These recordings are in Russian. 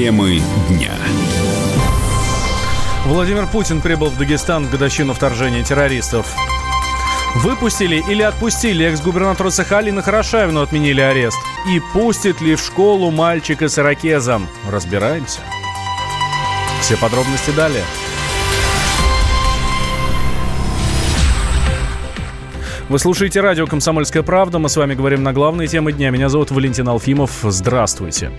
Темы дня. Владимир Путин прибыл в Дагестан в годовщину вторжения террористов. Выпустили или отпустили экс-губернатора Сахалина Хорошавину отменили арест? И пустит ли в школу мальчика с ирокезом? Разбираемся. Все подробности далее. Вы слушаете радио «Комсомольская правда». Мы с вами говорим на главные темы дня. Меня зовут Валентин Алфимов. Здравствуйте.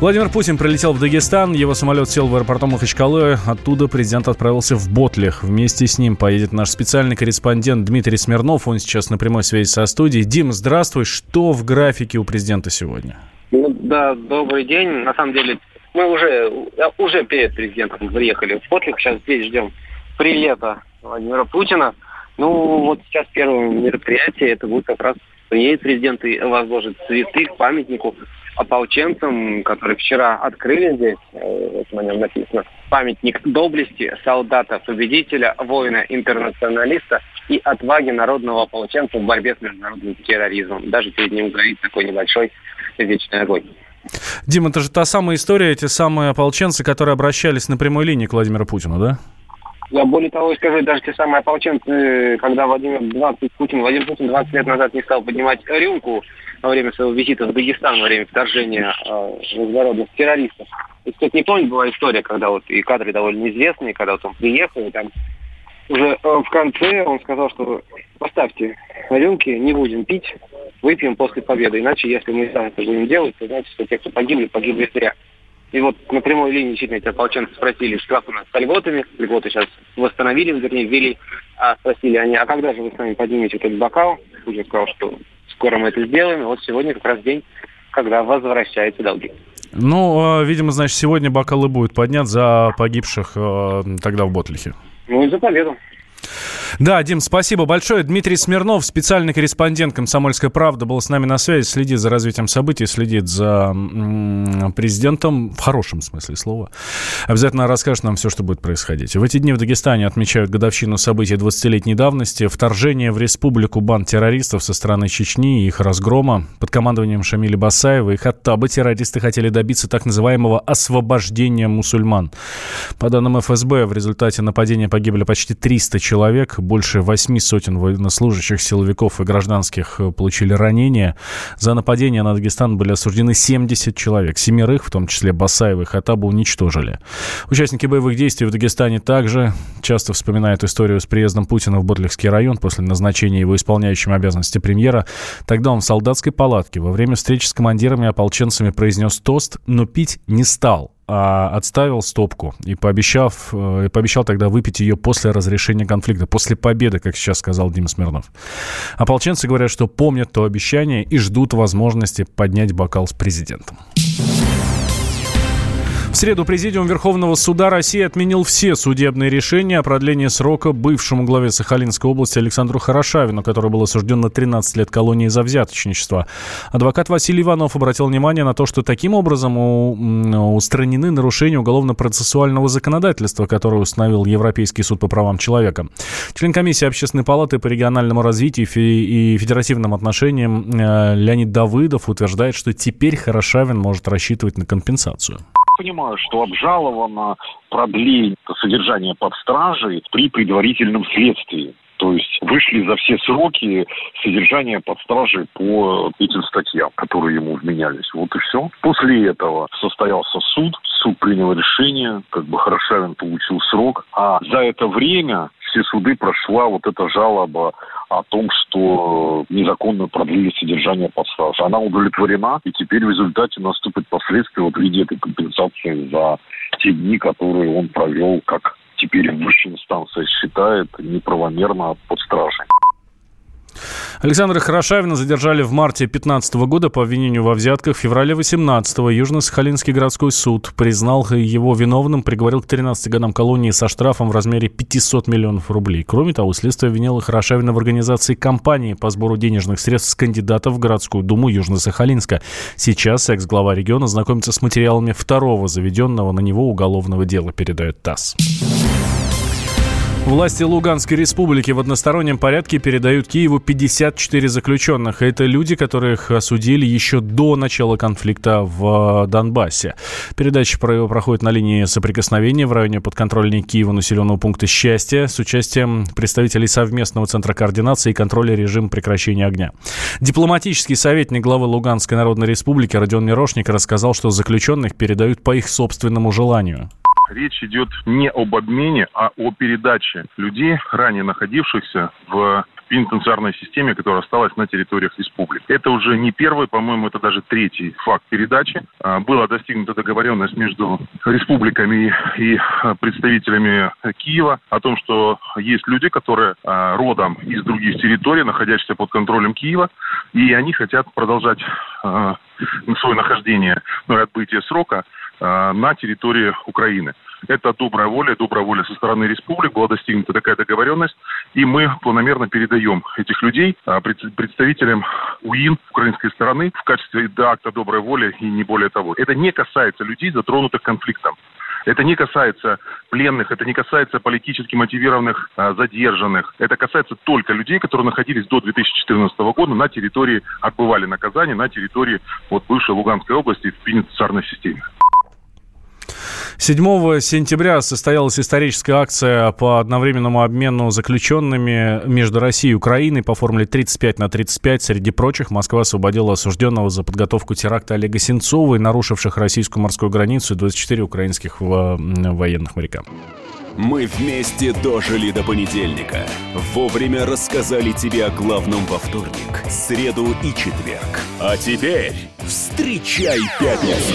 Владимир Путин прилетел в Дагестан. Его самолет сел в аэропорту Махачкалы. Оттуда президент отправился в Ботлих. Вместе с ним поедет наш специальный корреспондент Дмитрий Смирнов. Он сейчас на прямой связи со студией. Дим, здравствуй. Что в графике у президента сегодня? Ну, да, добрый день. На самом деле, мы уже, уже перед президентом приехали в Ботлих. Сейчас здесь ждем прилета Владимира Путина. Ну, вот сейчас первое мероприятие, это будет как раз приедет президент и возложит цветы к памятнику ополченцам, которые вчера открыли здесь, э, вот на нем написано, памятник доблести солдата-победителя, воина-интернационалиста и отваги народного ополченца в борьбе с международным терроризмом. Даже перед ним горит такой небольшой вечный огонь. Дима, это же та самая история, эти самые ополченцы, которые обращались на прямой линии к Владимиру Путину, да? Я более того скажу, даже те самые ополченцы, когда Владимир 20 Путин, Владимир Путин 20 лет назад не стал поднимать рюмку во время своего визита в Дагестан, во время вторжения э, международных террористов. И кто-то не помнит, была история, когда вот и кадры довольно известные, когда вот он приехал, и там уже э, в конце он сказал, что поставьте рюмки, не будем пить, выпьем после победы. Иначе, если мы сами это будем делать, то значит, что те, кто погибли, погибли зря. И вот на прямой линии действительно эти ополченцы спросили, как у нас с льготами. Льготы сейчас восстановили, вернее, ввели. А спросили они, а когда же вы с нами поднимете этот бокал? Путин сказал, что скоро мы это сделаем. И вот сегодня как раз день, когда возвращаются долги. Ну, а, видимо, значит, сегодня бокалы будут поднят за погибших э, тогда в Ботлихе. Ну и за победу. Да, Дим, спасибо большое. Дмитрий Смирнов, специальный корреспондент «Комсомольской правды», был с нами на связи, следит за развитием событий, следит за президентом в хорошем смысле слова. Обязательно расскажет нам все, что будет происходить. В эти дни в Дагестане отмечают годовщину событий 20-летней давности, вторжение в республику банд террористов со стороны Чечни и их разгрома. Под командованием Шамиля Басаева и Хаттаба террористы хотели добиться так называемого освобождения мусульман. По данным ФСБ, в результате нападения погибли почти 300 человек, больше восьми сотен военнослужащих, силовиков и гражданских э, получили ранения. За нападение на Дагестан были осуждены 70 человек. Семерых, в том числе Басаева и Хатаба, уничтожили. Участники боевых действий в Дагестане также часто вспоминают историю с приездом Путина в Ботлихский район после назначения его исполняющим обязанности премьера. Тогда он в солдатской палатке во время встречи с командирами и ополченцами произнес тост, но пить не стал а отставил стопку и пообещав, э, и пообещал тогда выпить ее после разрешения конфликта, после победы, как сейчас сказал Дима Смирнов. Ополченцы говорят, что помнят то обещание и ждут возможности поднять бокал с президентом. В среду Президиум Верховного суда России отменил все судебные решения о продлении срока бывшему главе Сахалинской области Александру Хорошавину, который был осужден на 13 лет колонии за взяточничество. Адвокат Василий Иванов обратил внимание на то, что таким образом устранены нарушения уголовно-процессуального законодательства, которое установил Европейский суд по правам человека. Член комиссии Общественной палаты по региональному развитию и федеративным отношениям э, Леонид Давыдов утверждает, что теперь Хорошавин может рассчитывать на компенсацию понимаю, что обжаловано продление содержания под стражей при предварительном следствии. То есть вышли за все сроки содержания под стражей по этим статьям, которые ему вменялись. Вот и все. После этого состоялся суд, суд принял решение, как бы Хорошавин получил срок, а за это время все суды прошла вот эта жалоба о том, что незаконно продлили содержание под стаж. Она удовлетворена, и теперь в результате наступит последствия вот в виде этой компенсации за те дни, которые он провел, как теперь высшая инстанция считает, неправомерно под стражей. Александра Хорошавина задержали в марте 2015 года по обвинению во взятках. В феврале 2018 Южно-Сахалинский городской суд признал его виновным, приговорил к 13 годам колонии со штрафом в размере 500 миллионов рублей. Кроме того, следствие обвинило Хорошавина в организации кампании по сбору денежных средств с кандидатов в городскую думу Южно-Сахалинска. Сейчас экс-глава региона знакомится с материалами второго заведенного на него уголовного дела, передает ТАСС. Власти Луганской республики в одностороннем порядке передают Киеву 54 заключенных. Это люди, которых осудили еще до начала конфликта в Донбассе. Передача проходит на линии соприкосновения в районе подконтрольной Киева населенного пункта «Счастье» с участием представителей совместного центра координации и контроля режима прекращения огня. Дипломатический советник главы Луганской Народной Республики Родион Мирошник рассказал, что заключенных передают по их собственному желанию речь идет не об обмене, а о передаче людей, ранее находившихся в пенитенциарной системе, которая осталась на территориях республики. Это уже не первый, по-моему, это даже третий факт передачи. А, была достигнута договоренность между республиками и а, представителями Киева о том, что есть люди, которые а, родом из других территорий, находящихся под контролем Киева, и они хотят продолжать свое нахождение, ну и отбытие срока на территории Украины. Это добрая воля, добрая воля со стороны республик, была достигнута такая договоренность, и мы планомерно передаем этих людей а, представителям УИН украинской стороны в качестве акта доброй воли и не более того. Это не касается людей, затронутых конфликтом. Это не касается пленных, это не касается политически мотивированных а, задержанных. Это касается только людей, которые находились до 2014 года на территории, отбывали наказание на территории вот, бывшей Луганской области в пенитенциарной системе. 7 сентября состоялась историческая акция по одновременному обмену заключенными между Россией и Украиной по формуле 35 на 35. Среди прочих Москва освободила осужденного за подготовку теракта Олега Сенцова и нарушивших российскую морскую границу 24 украинских военных моряка. Мы вместе дожили до понедельника. Вовремя рассказали тебе о главном во вторник, среду и четверг. А теперь встречай пятницу!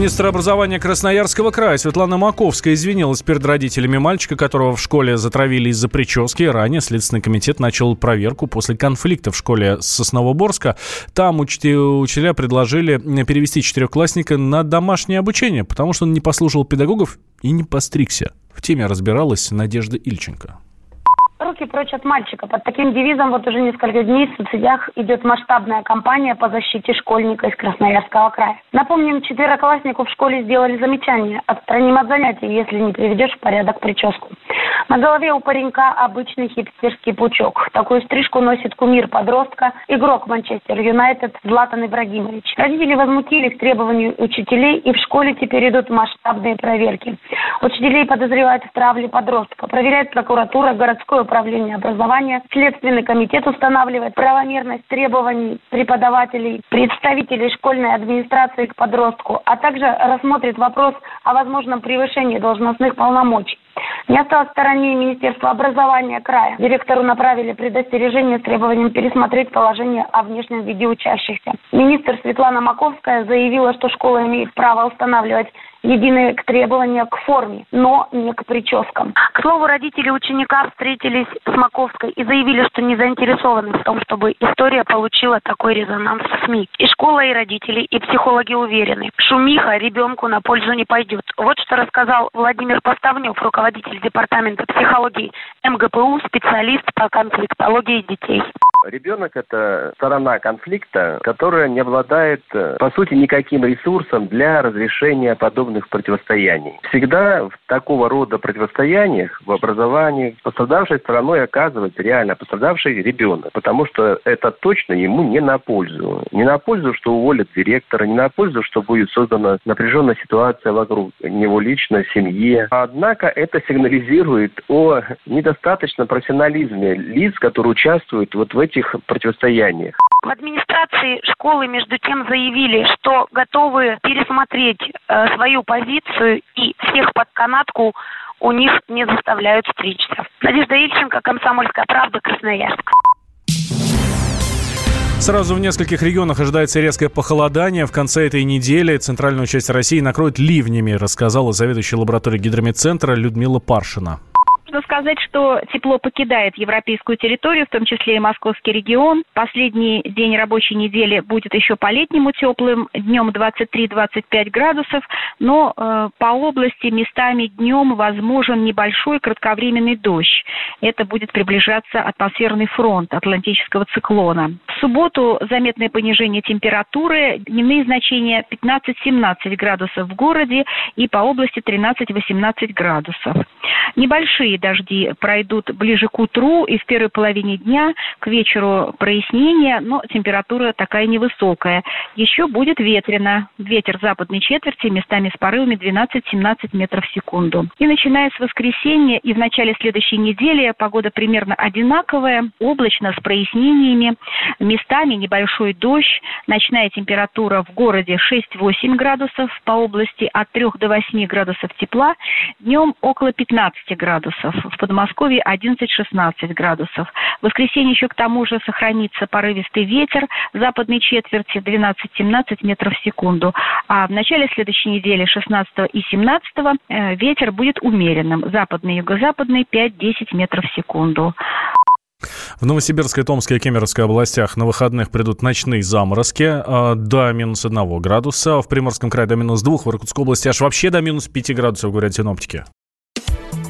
Министр образования Красноярского края Светлана Маковская извинилась перед родителями мальчика, которого в школе затравили из-за прически. Ранее Следственный комитет начал проверку после конфликта в школе Сосновоборска. Там учителя предложили перевести четырехклассника на домашнее обучение, потому что он не послушал педагогов и не постригся. В теме разбиралась Надежда Ильченко. Руки прочь от мальчика. Под таким девизом вот уже несколько дней в соцсетях идет масштабная кампания по защите школьника из Красноярского края. Напомним, четверокласснику в школе сделали замечание. Отстраним от занятий, если не приведешь в порядок прическу. На голове у паренька обычный хипстерский пучок. Такую стрижку носит кумир подростка, игрок Манчестер Юнайтед Златан Ибрагимович. Родители возмутились требованию учителей, и в школе теперь идут масштабные проверки. Учителей подозревают в травле подростка. Проверяет прокуратура, городское управления образования. Следственный комитет устанавливает правомерность требований преподавателей, представителей школьной администрации к подростку, а также рассмотрит вопрос о возможном превышении должностных полномочий. Не осталось в стороне Министерства образования края. Директору направили предостережение с требованием пересмотреть положение о внешнем виде учащихся. Министр Светлана Маковская заявила, что школа имеет право устанавливать единые требования к форме, но не к прическам. К слову, родители ученика встретились с Маковской и заявили, что не заинтересованы в том, чтобы история получила такой резонанс в СМИ. И школа, и родители, и психологи уверены, шумиха ребенку на пользу не пойдет. Вот что рассказал Владимир Поставнев, руководитель департамента психологии МГПУ, специалист по конфликтологии детей. Ребенок – это сторона конфликта, которая не обладает, э, по сути, никаким ресурсом для разрешения подобных противостояний. Всегда в такого рода противостояниях в образовании пострадавшей стороной оказывается реально пострадавший ребенок, потому что это точно ему не на пользу. Не на пользу, что уволят директора, не на пользу, что будет создана напряженная ситуация вокруг него лично, семье. Однако это сигнализирует о недостаточном профессионализме лиц, которые участвуют вот в этих противостояниях. В администрации школы, между тем, заявили, что готовы пересмотреть э, свою позицию и всех под канатку у них не заставляют стричься. Надежда Ильченко, Комсомольская правда, Красноярск. Сразу в нескольких регионах ожидается резкое похолодание. В конце этой недели центральную часть России накроет ливнями, рассказала заведующая лабораторией гидрометцентра Людмила Паршина Можно сказать, что тепло покидает европейскую территорию, в том числе и московский регион. Последний день рабочей недели будет еще по-летнему теплым, днем 23-25 градусов, но э, по области местами днем возможен небольшой кратковременный дождь. Это будет приближаться атмосферный фронт Атлантического циклона. В субботу заметное понижение температуры, дневные значения 15-17 градусов в городе и по области 13-18 градусов. Небольшие дожди пройдут ближе к утру и в первой половине дня, к вечеру прояснение, но температура такая невысокая. Еще будет ветрено. Ветер западной четверти местами с порывами 12-17 метров в секунду. И начиная с воскресенья и в начале следующей недели погода примерно одинаковая, облачно с прояснениями, местами небольшой дождь, ночная температура в городе 6-8 градусов, по области от 3 до 8 градусов тепла, днем около 15 градусов, в Подмосковье 11-16 градусов. В воскресенье еще к тому же сохранится порывистый ветер западной четверти 12-17 метров в секунду. А в начале следующей недели 16 и 17 э, ветер будет умеренным. Западный, юго-западный 5-10 метров в секунду. В Новосибирской, Томской и Кемеровской областях на выходных придут ночные заморозки э, до минус 1 градуса. В Приморском крае до минус 2, в Иркутской области аж вообще до минус 5 градусов, говорят синоптики.